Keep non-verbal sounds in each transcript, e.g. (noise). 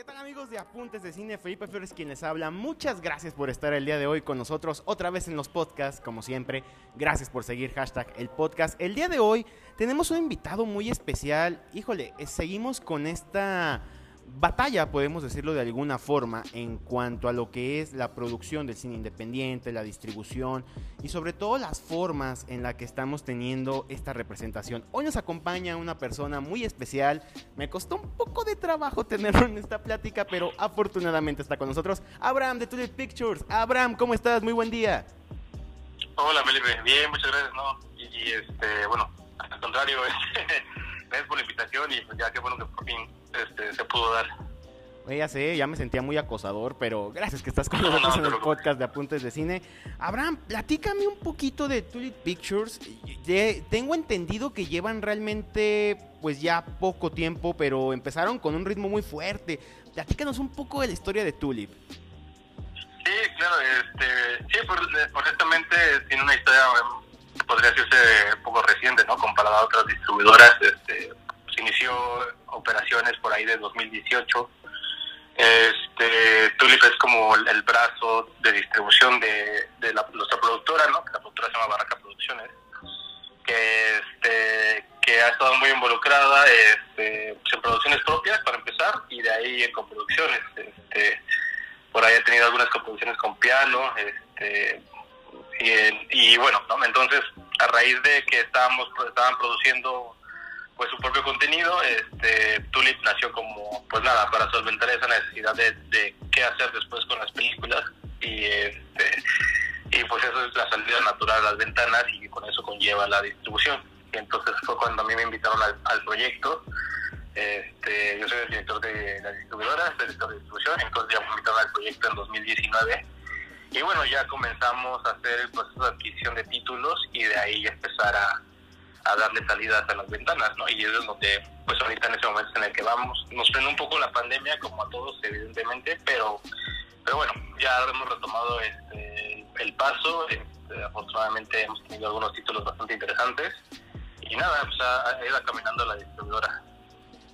¿Qué tal amigos de Apuntes de Cine? Felipe Flores quien les habla. Muchas gracias por estar el día de hoy con nosotros otra vez en los podcasts, como siempre. Gracias por seguir hashtag el podcast. El día de hoy tenemos un invitado muy especial. Híjole, eh, seguimos con esta batalla, podemos decirlo de alguna forma, en cuanto a lo que es la producción del cine independiente, la distribución y sobre todo las formas en las que estamos teniendo esta representación. Hoy nos acompaña una persona muy especial. Me costó un poco de trabajo tenerlo en esta plática, pero afortunadamente está con nosotros. Abraham de Tulip Pictures. Abraham, ¿cómo estás? Muy buen día. Hola, Felipe. Bien, muchas gracias. ¿no? Y, este, bueno, al contrario, (laughs) gracias por la invitación y pues ya qué bueno que por fin este, se pudo dar. Ya sé, ya me sentía muy acosador, pero gracias que estás con nosotros en el podcast de Apuntes de Cine. Abraham, platícame un poquito de Tulip Pictures. tengo entendido que llevan realmente, pues ya poco tiempo, pero empezaron con un ritmo muy fuerte. Platícanos un poco de la historia de Tulip. Sí, claro, este, sí, correctamente tiene una historia, podría decirse, un poco reciente, ¿no? Comparada a otras distribuidoras, este, se inició operaciones por ahí de 2018. Este, Tulip es como el, brazo de distribución de, la, nuestra productora, ¿no? La productora se llama Barraca Producciones, que, este, que ha estado muy involucrada este, pues, en producciones propias, para empezar, y de ahí en coproducciones. Este, por ahí ha tenido algunas coproducciones con piano, este, y, y bueno, ¿no? entonces a raíz de que estábamos estaban produciendo pues su propio contenido, este, Tulip nació como, pues nada, para solventar esa necesidad de, qué hacer después con las películas y este, y pues eso es la salida natural a las ventanas y con eso conlleva la distribución. Y entonces fue cuando a mí me invitaron al, proyecto. Este, yo soy el director de la distribuidora, el director de distribución, entonces ya me invitaron al proyecto en 2019. Y bueno, ya comenzamos a hacer el proceso de adquisición de títulos y de ahí empezar a, a darle salidas a las ventanas, ¿no? Y es donde, pues ahorita en ese momento en el que vamos, nos frena un poco la pandemia, como a todos, evidentemente, pero, pero bueno, ya hemos retomado este, el paso, este, afortunadamente hemos tenido algunos títulos bastante interesantes, y nada, pues ha, ido caminando la distribuidora.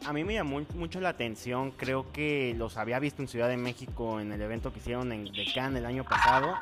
A mí me llamó mucho la atención, creo que los había visto en Ciudad de México en el evento que hicieron en Decán el año pasado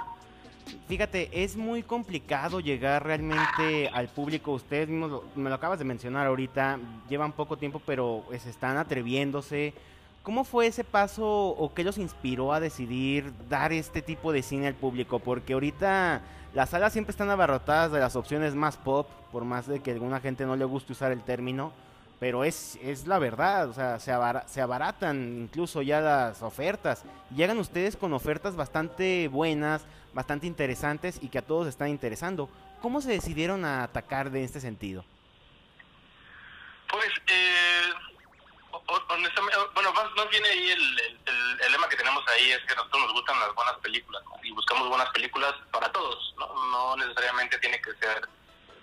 Fíjate, es muy complicado llegar realmente al público. Ustedes mismos me lo acabas de mencionar ahorita, llevan poco tiempo, pero se pues, están atreviéndose. ¿Cómo fue ese paso o qué los inspiró a decidir dar este tipo de cine al público? Porque ahorita las salas siempre están abarrotadas de las opciones más pop, por más de que a alguna gente no le guste usar el término pero es, es la verdad, o sea, se, se abaratan incluso ya las ofertas. Llegan ustedes con ofertas bastante buenas, bastante interesantes y que a todos están interesando. ¿Cómo se decidieron a atacar de este sentido? Pues, eh, bueno, más, bien ahí el, el, lema que tenemos ahí es que a nosotros nos gustan las buenas películas y buscamos buenas películas para todos, ¿no? no necesariamente tiene que ser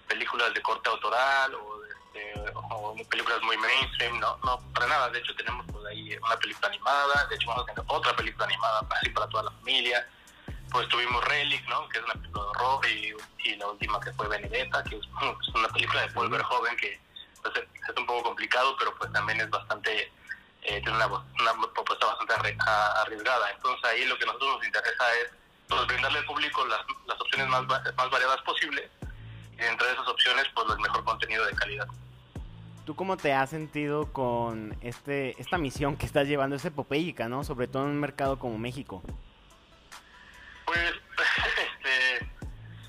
películas de corte autoral o este, o películas muy mainstream, no, no, para nada. De hecho, tenemos pues, ahí una película animada, de hecho, vamos a tener otra película animada así para toda la familia. Pues tuvimos Relic, ¿no? Que es una película de horror, y, y la última que fue Benedetta, que es, una película de volver joven que pues, es un poco complicado, pero pues también es bastante, eh, tiene una, una, propuesta bastante arriesgada. Entonces ahí lo que a nosotros nos interesa es pues, brindarle al público las, las opciones más, más variadas posibles y dentro de esas opciones, pues el mejor contenido de calidad. ¿Tú cómo te has sentido con este esta misión que estás llevando? Es epopélica, ¿no? Sobre todo en un mercado como México. Pues, (laughs) este,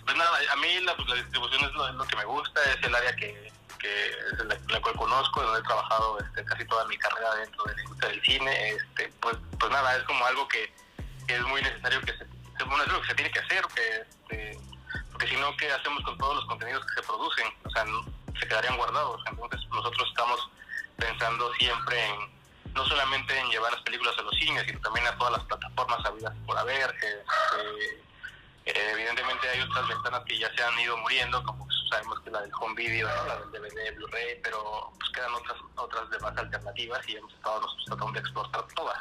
pues nada, a mí la, pues, la distribución es lo, que me gusta, es el área que, que es la, cual conozco, donde he trabajado este, casi toda mi carrera dentro de la industria del cine. Este, pues, pues nada, es como algo que, es muy necesario que se, bueno, es algo que se tiene que hacer, que, este, porque si ¿qué hacemos con todos los contenidos que se producen? O sea, se quedarían guardados. Entonces nosotros estamos pensando siempre en no solamente en llevar las películas a los cines, sino también a todas las plataformas habidas por haber. Eh, evidentemente hay otras ventanas que ya se han ido muriendo, como sabemos que la del home video, la del DVD, Blu-ray, pero pues quedan otras otras demás alternativas y hemos estado nosotros tratando de exportar todas.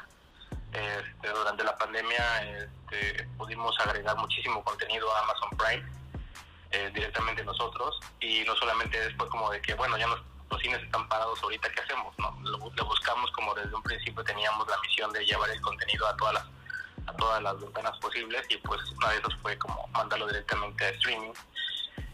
Este, durante la pandemia este, pudimos agregar muchísimo contenido a Amazon Prime eh, directamente nosotros y no solamente después como de que bueno ya nos los cines están parados ahorita, ¿qué hacemos? no lo, buscamos como desde un principio teníamos la misión de llevar el contenido a todas las a todas las ventanas posibles y pues una de esas fue como mandarlo directamente a streaming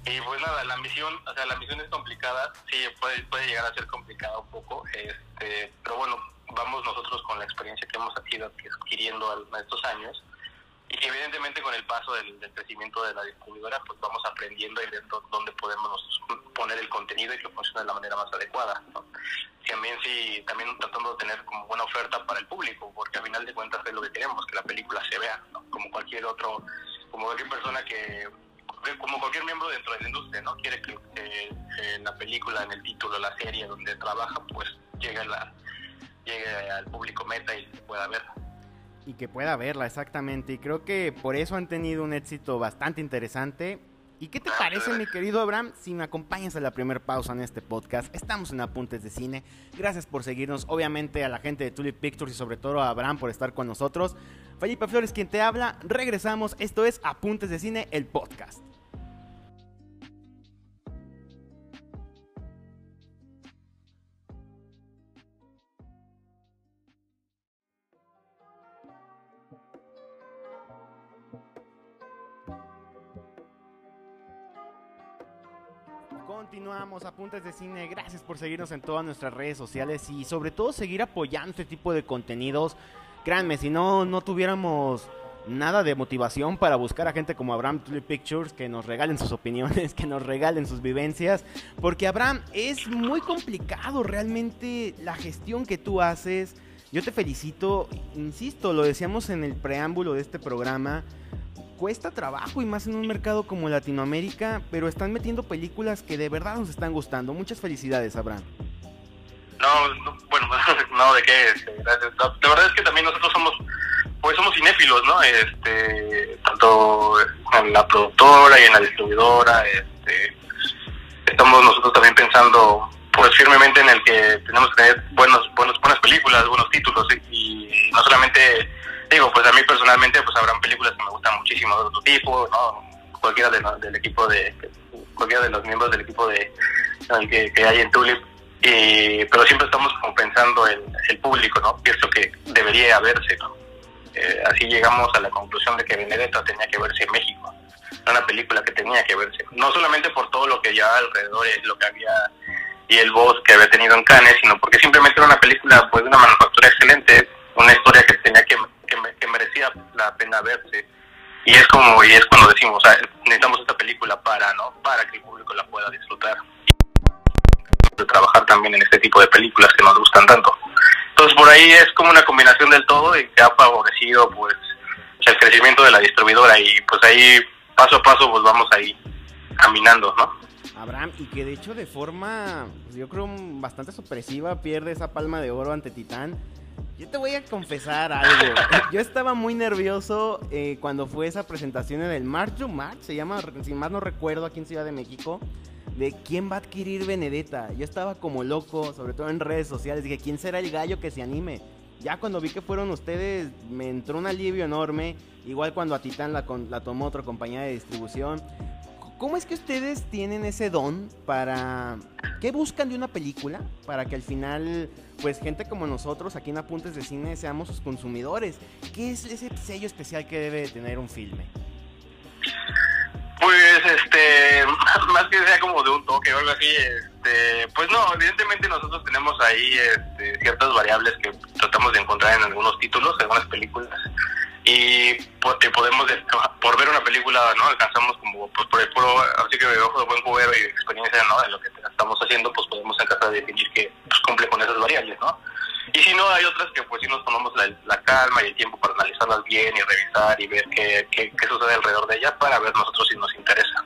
y pues nada, la misión, o sea, la misión es complicada, sí, puede, puede llegar a ser complicada un poco, este, pero bueno, vamos nosotros con la experiencia que hemos ido adquiriendo en estos años, y evidentemente con el paso del, crecimiento de la distribuidora, pues vamos aprendiendo y viendo dónde podemos poner el contenido y que funcione de la manera más adecuada. También sí, también tratando de tener como buena oferta para el público, porque al final de cuentas es lo que queremos, que la película se vea, como cualquier otro, como cualquier persona que como cualquier miembro dentro de la industria, ¿no? Quiere que en la película, en el título, la serie donde trabaja, pues llegue, la, llegue al público meta y pueda verla. Y que pueda verla, exactamente. Y creo que por eso han tenido un éxito bastante interesante. ¿Y qué te parece, mi querido Abraham, si me acompañas a la primera pausa en este podcast? Estamos en Apuntes de Cine. Gracias por seguirnos, obviamente a la gente de Tulip Pictures y sobre todo a Abraham por estar con nosotros. Felipe Flores, quien te habla. Regresamos. Esto es Apuntes de Cine, el podcast. Continuamos, apuntes de cine. Gracias por seguirnos en todas nuestras redes sociales y sobre todo seguir apoyando este tipo de contenidos. Créanme, si no, no tuviéramos nada de motivación para buscar a gente como Abraham Tulip Pictures que nos regalen sus opiniones, (laughs) que nos regalen sus vivencias. Porque Abraham, es muy complicado realmente la gestión que tú haces. Yo te felicito, insisto, lo decíamos en el preámbulo de este programa cuesta trabajo y más en un mercado como Latinoamérica, pero están metiendo películas que de verdad nos están gustando. Muchas felicidades, Abraham. No, bueno, (laughs) no, de qué, este. La, verdad es que también nosotros somos, pues somos cinéfilos, ¿no? Este, tanto en la productora y en la distribuidora, este, estamos nosotros también pensando, pues firmemente en el que tenemos que tener buenos, buenos, buenas películas, buenos títulos y no solamente digo, pues a mí personalmente pues habrán películas que me gustan muchísimo de otro tipo, ¿no? Cualquiera de, del equipo de, cualquiera de los miembros del equipo de que, que hay en Tulip, y, pero siempre estamos como pensando en el público, ¿no? Esto que debería verse, ¿no? Eh, así llegamos a la conclusión de que Benedetta tenía que verse en México, una película que tenía que verse, no solamente por todo lo que ya alrededor, lo que había y el voz que había tenido en Cannes, sino porque simplemente era una película pues de una manufactura excelente, una historia que tenía que que, merecía la pena verse. Y es como, y es cuando decimos, necesitamos esta película para, ¿no? Para que el público la pueda disfrutar. De trabajar también en este tipo de películas que nos gustan tanto. Entonces por ahí es como una combinación del todo y que ha favorecido pues el crecimiento de la distribuidora y pues ahí paso a paso pues vamos ahí caminando, ¿no? Abraham, y que de hecho de forma, pues, yo creo, bastante supresiva pierde esa palma de oro ante Titán yo te voy a confesar algo. (laughs) Yo estaba muy nervioso eh, cuando fue esa presentación en el March March, se llama, si más no recuerdo, aquí en Ciudad de México, de quién va a adquirir Benedetta. Yo estaba como loco, sobre todo en redes sociales. Dije, ¿quién será el gallo que se anime? Ya cuando vi que fueron ustedes, me entró un alivio enorme. Igual cuando a Titán la, la tomó otra compañía de distribución. ¿Cómo es que ustedes tienen ese don para... ¿Qué buscan de una película? Para que al final, pues gente como nosotros aquí en Apuntes de Cine seamos sus consumidores. ¿Qué es ese sello especial que debe tener un filme? Pues, este, (laughs) más que sea como de un toque o algo así, este, pues no, evidentemente nosotros tenemos ahí este, ciertas variables que tratamos de encontrar en algunos títulos, en algunas películas y podemos por ver una película no alcanzamos como pues, por el puro así que ojo de buen cubero y experiencia no de lo que estamos haciendo pues podemos encajar de definir que pues, cumple con esas variables no y si no hay otras que pues sí nos tomamos la, calma y el tiempo para analizarlas bien y revisar y ver qué, qué, sucede alrededor de ella para ver nosotros si nos interesa.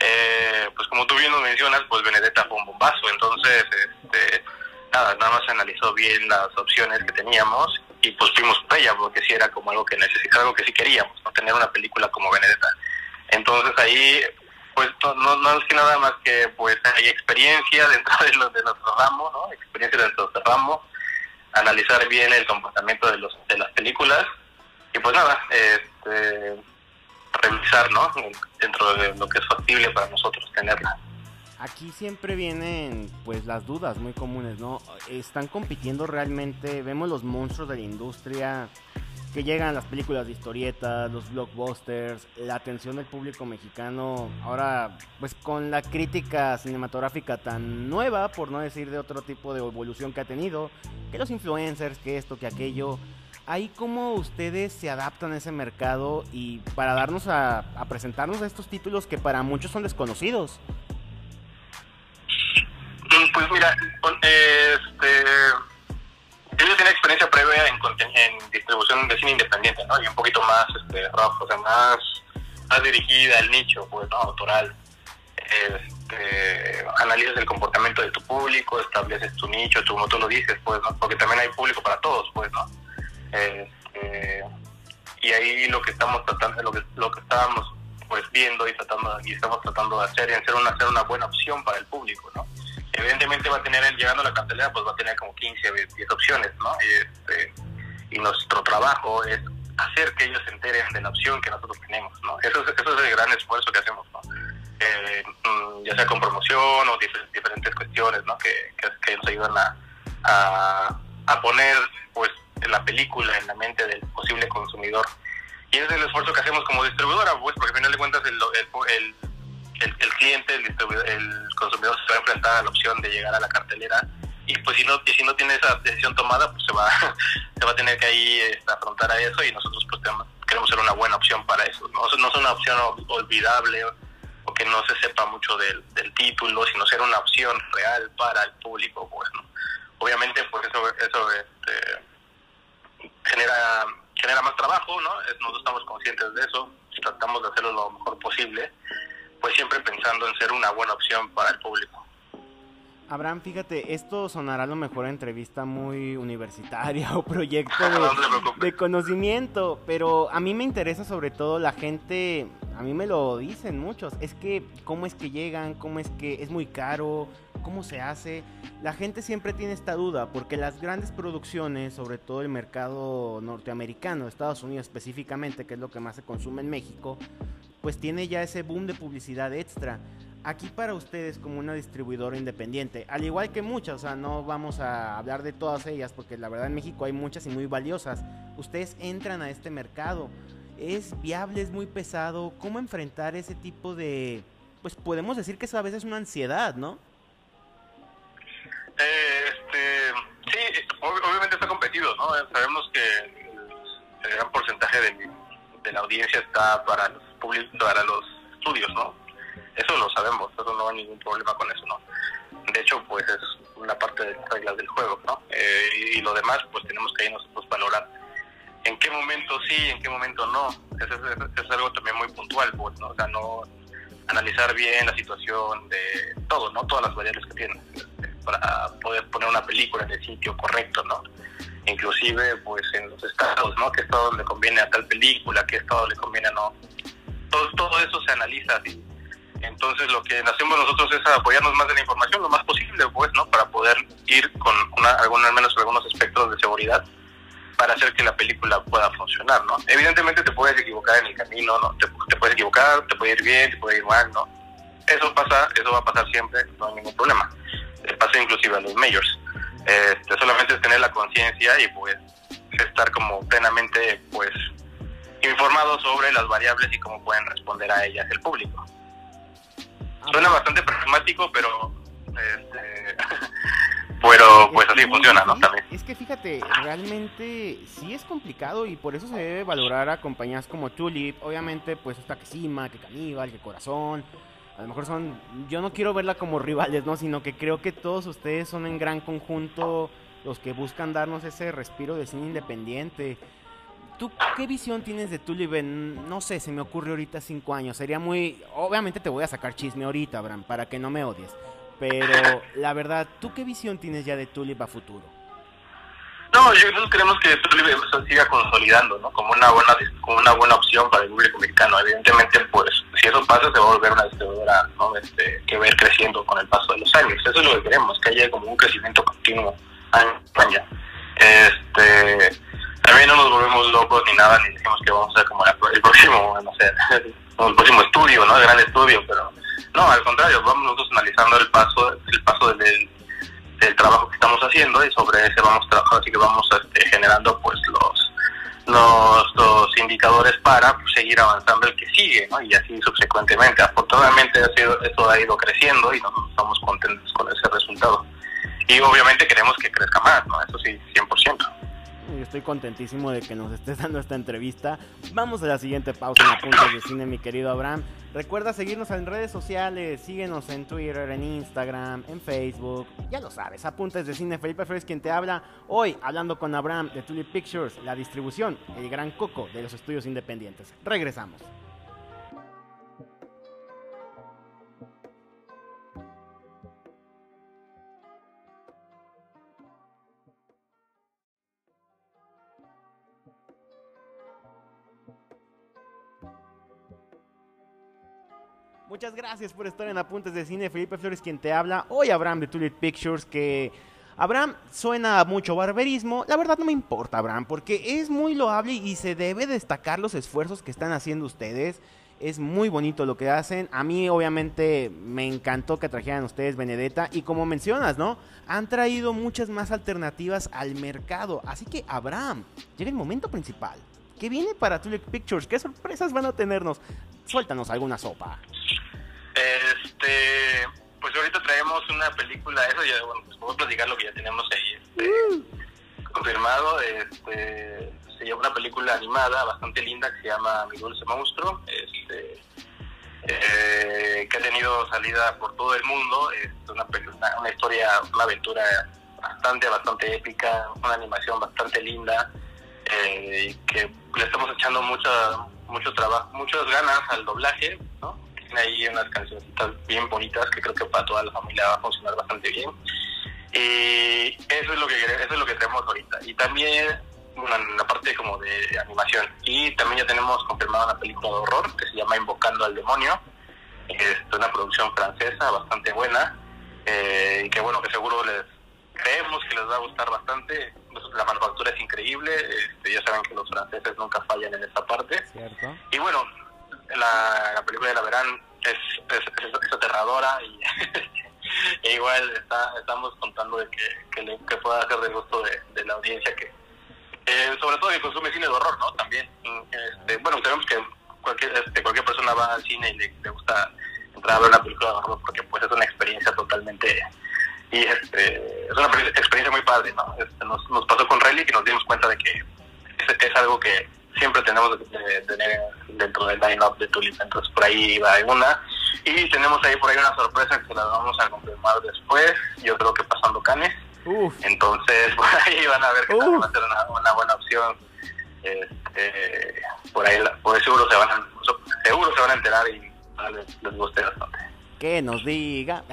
Eh, pues como tú bien nos mencionas pues Benedetta fue un bombazo. Entonces este nada nada más analizó bien las opciones que teníamos y pues fuimos por porque sí era como algo que necesitaba, algo que sí queríamos, ¿no? tener una película como Benedetta. Entonces ahí, pues no, no es que nada más que pues hay experiencia (laughs) dentro de, lo, de nuestro ramo, ¿no? experiencia dentro de nuestro ramo, analizar bien el comportamiento de, los, de las películas y pues nada, este, revisar ¿no? dentro de lo que es factible para nosotros tenerla. Aquí siempre vienen pues las dudas muy comunes, ¿no? Están compitiendo realmente, vemos los monstruos de la industria que llegan las películas de historietas, los blockbusters, la atención del público mexicano, ahora pues con la crítica cinematográfica tan nueva, por no decir de otro tipo de evolución que ha tenido, que los influencers, que esto, que aquello, ahí cómo ustedes se adaptan a ese mercado y para darnos a, a presentarnos a estos títulos que para muchos son desconocidos. Pues mira, este yo tenía experiencia previa en, en, distribución de cine independiente, ¿no? Y un poquito más este, rough, o sea, más, más dirigida al nicho, pues, ¿no? Autoral. Este, analizas el comportamiento de tu público, estableces tu nicho, tú, como tú lo dices, pues, ¿no? Porque también hay público para todos, pues, ¿no? Este, y ahí lo que estamos tratando, lo que, lo que estábamos pues viendo y tratando y estamos tratando de hacer es ser una, hacer una buena opción para el público, ¿no? Evidentemente va a tener, llegando a la cartelera, pues va a tener como 15, 10 opciones, ¿no? Este, y nuestro trabajo es hacer que ellos se enteren de la opción que nosotros tenemos, ¿no? Eso es, eso es el gran esfuerzo que hacemos, ¿no? Eh, mm, ya sea con promoción o diferentes cuestiones, ¿no? Que, que, nos ayudan a, a, poner, pues, la película en la mente del posible consumidor. Y ese es el esfuerzo que hacemos como distribuidora, pues, porque al final de cuentas el, el el, cliente, el, el, consumidor se va a enfrentar a la opción de llegar a la cartelera y pues si no si no tiene esa decisión tomada pues se va (laughs) se va a tener que ahí este, afrontar a eso y nosotros pues queremos ser una buena opción para eso no, no es una opción olvidable o que no se sepa mucho del, del título sino ser una opción real para el público pues obviamente pues eso eso este, genera genera más trabajo no nosotros estamos conscientes de eso tratamos de hacerlo lo mejor posible pues siempre pensando en ser una buena opción para el público. Abraham, fíjate, esto sonará a lo mejor a entrevista muy universitaria o proyecto (laughs) de, conocimiento, pero a mí me interesa sobre todo la gente, a mí me lo dicen muchos, es que cómo es que llegan, cómo es que es muy caro, cómo se hace. La gente siempre tiene esta duda porque las grandes producciones, sobre todo el mercado norteamericano, Estados Unidos específicamente, que es lo que más se consume en México, pues tiene ya ese boom de publicidad extra. Aquí para ustedes como una distribuidora independiente, al igual que muchas, o sea, no vamos a hablar de todas ellas porque la verdad en México hay muchas y muy valiosas. Ustedes entran a este mercado. ¿Es viable, es muy pesado? ¿Cómo enfrentar ese tipo de... Pues podemos decir que eso a veces es una ansiedad, ¿no? Eh, este, sí, obviamente está competido, ¿no? Sabemos que el gran porcentaje de, de la audiencia está para los para los estudios, ¿no? Eso lo sabemos, eso no hay ningún problema con eso, ¿no? De hecho, pues es una parte de las reglas del juego, ¿no? Eh, y, lo demás, pues tenemos que ahí nosotros valorar en qué momento sí, en qué momento no. Eso es, algo también muy puntual, pues, ¿no? O sea, no analizar bien la situación de todo, ¿no? Todas las variables que tiene para poder poner una película en el sitio correcto, ¿no? Inclusive, pues, en los estados, ¿no? ¿Qué estado le conviene a tal película? ¿Qué estado le conviene a no? Todo, eso se analiza así. Entonces lo que hacemos nosotros es apoyarnos más de la información lo más posible, pues, ¿no? Para poder ir con una, al menos algunos aspectos de seguridad para hacer que la película pueda funcionar, ¿no? Evidentemente te puedes equivocar en el camino, ¿no? Te, puedes equivocar, te puede ir bien, te puede ir mal, ¿no? Eso pasa, eso va a pasar siempre, no hay ningún problema. pasa inclusive a los majors. Este, solamente es tener la conciencia y pues estar como plenamente pues informados sobre las variables y cómo pueden responder a ellas el público. Suena bastante pragmático, pero este, (laughs) pero pues así funciona, ¿no? También. Es que fíjate, realmente sí es complicado y por eso se debe valorar a compañías como Tulip, obviamente pues está que Sima, que Caníbal, que Corazón, a lo mejor son, yo no quiero verla como (laughs) rivales, ¿no? Sino que creo que todos ustedes son en gran conjunto los que buscan darnos ese respiro de cine independiente. ¿Tú qué visión tienes de Tulip no sé, se me ocurre ahorita cinco años? Sería muy, obviamente te voy a sacar chisme ahorita, Abraham, para que no me odies. Pero la verdad, ¿tú qué visión tienes ya de Tulip a futuro? No, nosotros creemos que Tulip siga consolidando, ¿no? Como una buena, como una buena opción para el público mexicano. Evidentemente, pues, si eso pasa, se va a volver una distribuidora, ¿no? Este, que va a ir creciendo con el paso de los años. Eso es lo que queremos, que haya como un crecimiento continuo año año. Este también no nos volvemos locos ni nada, ni decimos que vamos a ser como el próximo, (laughs) no sé, el próximo estudio, ¿no? El gran estudio, pero No, al contrario, vamos nosotros analizando el paso, el paso del, del trabajo que estamos haciendo y sobre ese vamos trabajando, así que vamos este, generando pues los, los, indicadores para pues, seguir avanzando el que sigue, ¿no? Y así subsecuentemente. Afortunadamente ha sido, esto ha ido creciendo y nosotros estamos contentos con ese resultado. Y obviamente queremos que crezca más, ¿no? Eso sí, 100% estoy contentísimo de que nos estés dando esta entrevista. Vamos a la siguiente pausa en Apuntes de Cine, mi querido Abraham. Recuerda seguirnos en redes sociales, síguenos en Twitter, en Instagram, en Facebook. Ya lo sabes, Apuntes de Cine, Felipe Flores quien te habla. Hoy hablando con Abraham de Tulip Pictures, la distribución, el gran coco de los estudios independientes. Regresamos. Muchas gracias por estar en Apuntes de Cine. Felipe Flores quien te habla. Hoy Abraham de Tulip Pictures que... Abraham suena mucho barberismo. La verdad no me importa, Abraham, porque es muy loable y se debe destacar los esfuerzos que están haciendo ustedes. Es muy bonito lo que hacen. A mí, obviamente, me encantó que trajeran ustedes Benedetta. Y como mencionas, ¿no? Han traído muchas más alternativas al mercado. Así que, Abraham, llega el momento principal. ¿Qué viene para Tulip Pictures? ¿Qué sorpresas van a tenernos? Suéltanos alguna sopa. Este, pues ahorita traemos una película, eso ya, bueno, pues podemos platicar lo que ya tenemos ahí este, confirmado. Este, se llama una película animada bastante linda que se llama Mi Dulce Monstruo, este, eh, que ha tenido salida por todo el mundo. Es una, una historia, una aventura bastante, bastante épica, una animación bastante linda. Eh, que le estamos echando mucha, mucho trabajo, muchas ganas al doblaje, ¿no? Tiene ahí unas canciones bien bonitas que creo que para toda la familia va a funcionar bastante bien. Y eso es lo que eso es lo que tenemos ahorita. Y también bueno, la parte como de animación. Y también ya tenemos confirmada una película de horror que se llama Invocando al Demonio. Es una producción francesa bastante buena. Eh, y que bueno, que seguro les creemos que les va a gustar bastante. La manufactura es increíble. Este, ya saben que los franceses nunca fallan en esta parte. Y bueno, la, la película de la verán es, es, aterradora y (laughs) e igual está, estamos contando de que, que, que pueda hacer de gusto de, la audiencia que eh, sobre todo que consume cine de horror no también este, bueno sabemos que cualquier este, cualquier persona va al cine y le, gusta entrar a ver una película de horror porque pues es una experiencia totalmente y este es una experiencia muy padre no este, nos, nos pasó con Relic y nos dimos cuenta de que es algo que siempre tenemos que tener dentro del line-up de Tulip, entonces por ahí va una. Y tenemos ahí por ahí una sorpresa que la vamos a confirmar después, yo creo que pasando Canes. Entonces (laughs) por ahí van a ver que va a ser una, buena opción. Este, por ahí por seguro se van a, seguro se van a enterar y les, les guste bastante que nos diga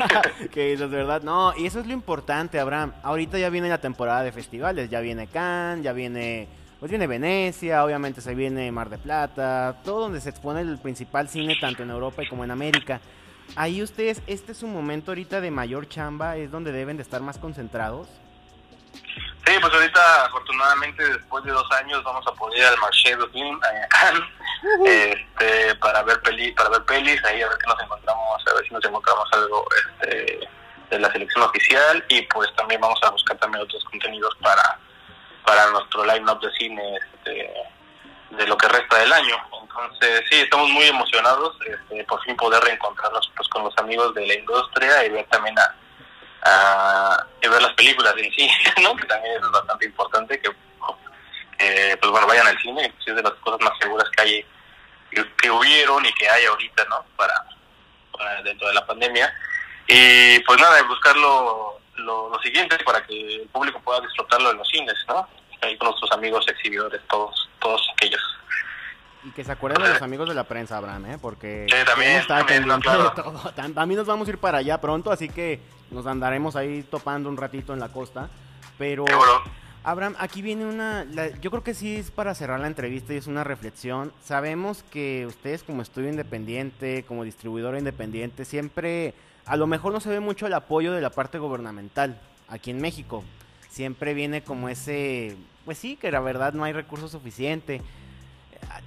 (laughs) que eso es verdad. No, y eso es lo importante, Abraham. Ahorita ya viene la temporada de festivales, ya viene Cannes, ya viene pues viene Venecia, obviamente se viene Mar de Plata, todo donde se expone el principal cine tanto en Europa como en América. Ahí ustedes, este es un momento ahorita de mayor chamba, es donde deben de estar más concentrados. Sí, pues ahorita afortunadamente después de dos años vamos a poder ir al Marché de Film este, para ver peli, para ver pelis, ahí a ver qué nos encontramos, a ver si nos encontramos algo este, de la selección oficial y pues también vamos a buscar también otros contenidos para para nuestro line-up de cine este, de lo que resta del año. Entonces, sí, estamos muy emocionados este, por fin poder reencontrarnos pues, con los amigos de la industria y ver también a, ver las películas en sí, (laughs) ¿no? que también es bastante importante que pues bueno vayan al cine, que es de las cosas más seguras que hay que, hubieron y que hay ahorita, ¿no? Para dentro de la pandemia. Y pues nada, buscarlo lo, siguiente para que el público pueda disfrutarlo en los cines, ¿no? Ahí con nuestros amigos exhibidores, todos, todos aquellos. Y que se acuerden de los amigos de la prensa, Abraham, ¿eh? Porque sí, también, está también, (laughs) También nos vamos a ir para allá pronto, así que nos andaremos ahí topando un ratito en la costa. Pero, Abraham, aquí viene una... yo creo que sí es para cerrar la entrevista y es una reflexión. Sabemos que ustedes como estudio independiente, como distribuidor independiente, siempre a lo mejor no se ve mucho el apoyo de la parte gubernamental aquí en México. Siempre viene como ese, pues sí, que la verdad no hay recursos suficiente.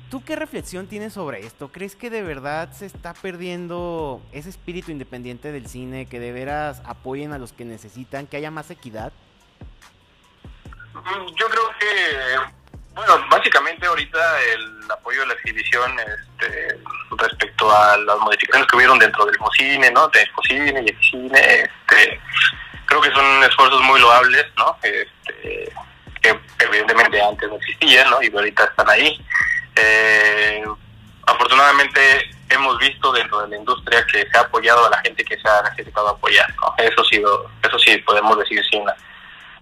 ¿Tú qué reflexión tienes sobre esto? ¿Crees que de verdad se está perdiendo ese espíritu independiente del cine, que de veras apoyen a los que necesitan, que haya más equidad? Mm, yo creo que, bueno, básicamente ahorita el apoyo de la exhibición este, respecto a las modificaciones que hubieron dentro del cine, ¿no? De cine y el cine, este, creo que son esfuerzos muy loables, ¿no? Este, que evidentemente antes no existían, ¿no? Y ahorita están ahí. Eh, afortunadamente hemos visto dentro de la industria que se ha apoyado a la gente que se ha necesitado apoyar, ¿no? Eso, sido, eso sí podemos decir sin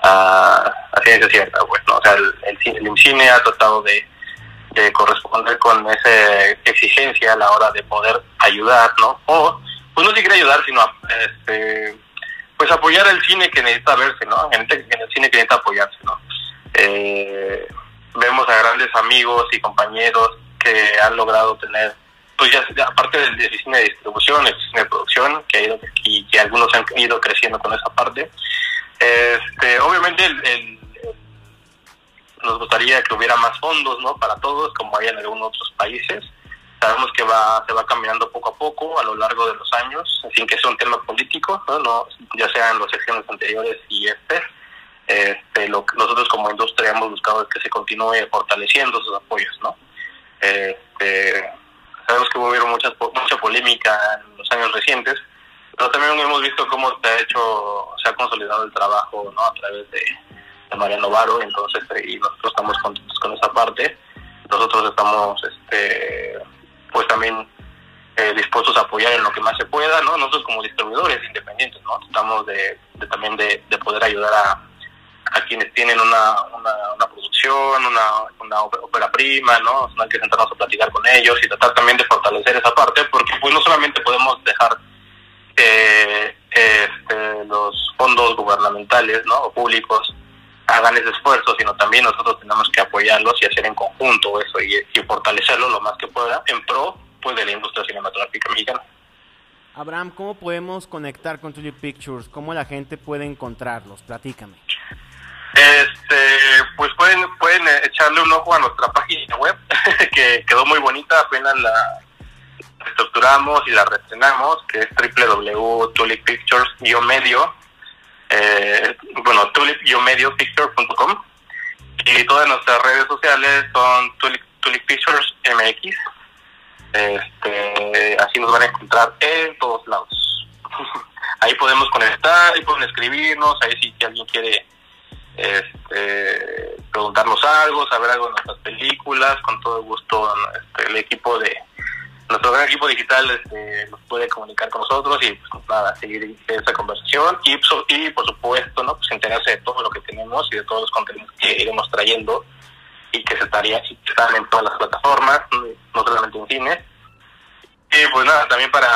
a, ciencia cierta, pues, O sea, el, el, cine ha tratado de, de, corresponder con esa exigencia a la hora de poder ayudar, ¿no? O, pues no si quiere ayudar, sino este, pues apoyar el cine que necesita verse, ¿no? En el, en el cine que necesita apoyarse, ¿no? Eh, vemos a grandes amigos y compañeros que han logrado tener, pues ya aparte del, del cine de distribución, el cine de producción, que ha ido, y que algunos han ido creciendo con esa parte. Este, obviamente nos gustaría que hubiera más fondos, ¿no? Para todos, como hay en algunos otros países. Sabemos que va, se va caminando poco a poco a lo largo de los años, sin que sea un tema político, ¿no? no ya sean las secciones anteriores y este este, lo nosotros como industria hemos buscado que se continúe fortaleciendo sus apoyos, ¿no? Este, sabemos que hubo muchas, mucha polémica en los años recientes, pero también hemos visto cómo se ha hecho, se ha consolidado el trabajo, ¿no? A través de, de Mariano Varo, entonces, y nosotros estamos contentos con esa parte. Nosotros estamos, este, pues también eh, dispuestos a apoyar en lo que más se pueda, ¿no? Nosotros como distribuidores independientes, ¿no? Estamos de, de también de, de poder ayudar a a quienes tienen una, una, producción, una, una ópera prima, ¿no? Hay que sentarnos a platicar con ellos y tratar también de fortalecer esa parte, porque pues no solamente podemos dejar que este, los fondos gubernamentales, ¿no? O públicos hagan ese esfuerzo, sino también nosotros tenemos que apoyarlos y hacer en conjunto eso y, y fortalecerlo lo más que pueda en pro pues de la industria cinematográfica mexicana. Abraham, ¿cómo podemos conectar con Tulip Pictures? ¿Cómo la gente puede encontrarlos? Platícame. Este, pues pueden pueden echarle un ojo a nuestra página web, (laughs) que quedó muy bonita, apenas la estructuramos y la reestrenamos, que es www.tulippictures-medio, eh, bueno, tulip-medio-picture.com y todas nuestras redes sociales son Tulip, MX. Este, así nos van a encontrar en todos lados. (laughs) ahí podemos conectar, ahí pueden escribirnos, ahí si alguien quiere este, preguntarnos algo, saber algo de nuestras películas, con todo gusto este, el equipo de nuestro gran equipo digital este, puede comunicar con nosotros y pues nada, seguir esa conversación y, por supuesto no pues enterarse de todo lo que tenemos y de todos los contenidos que iremos trayendo y que se estaría están en todas las plataformas, no solamente en cine. Y pues nada, también para,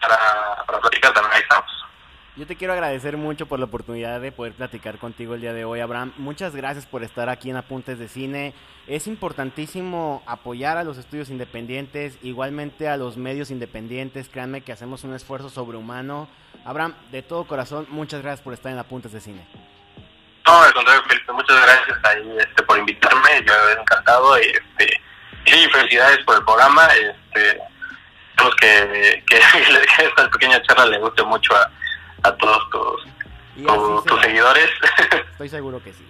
para, para platicar también ahí estamos. Yo te quiero agradecer mucho por la oportunidad de poder platicar contigo el día de hoy, Abraham. Muchas gracias por estar aquí en Apuntes de Cine. Es importantísimo apoyar a los estudios independientes, igualmente a los medios independientes. Créanme que hacemos un esfuerzo sobrehumano. Abraham, de todo corazón, muchas gracias por estar en Apuntes de Cine. No, al contrario, Felipe, muchas gracias ahí, este, por invitarme. Yo he encantado. Y, este, y felicidades por el programa. Este, que, que, (laughs) que esta pequeña charla le guste mucho a a todos tus, tus seguidores. (laughs) Estoy seguro que sí.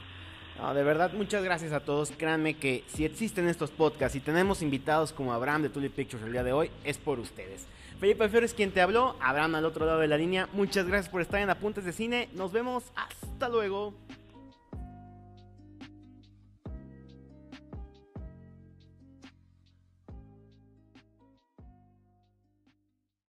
De verdad, muchas gracias a todos. Créanme que si existen estos podcasts y tenemos invitados como Abraham de Tulip Pictures el día de hoy, es por ustedes. Felipe Flores quien te habló, Abraham al otro lado de la línea. Muchas gracias por estar en Apuntes de Cine. Nos vemos. Hasta luego.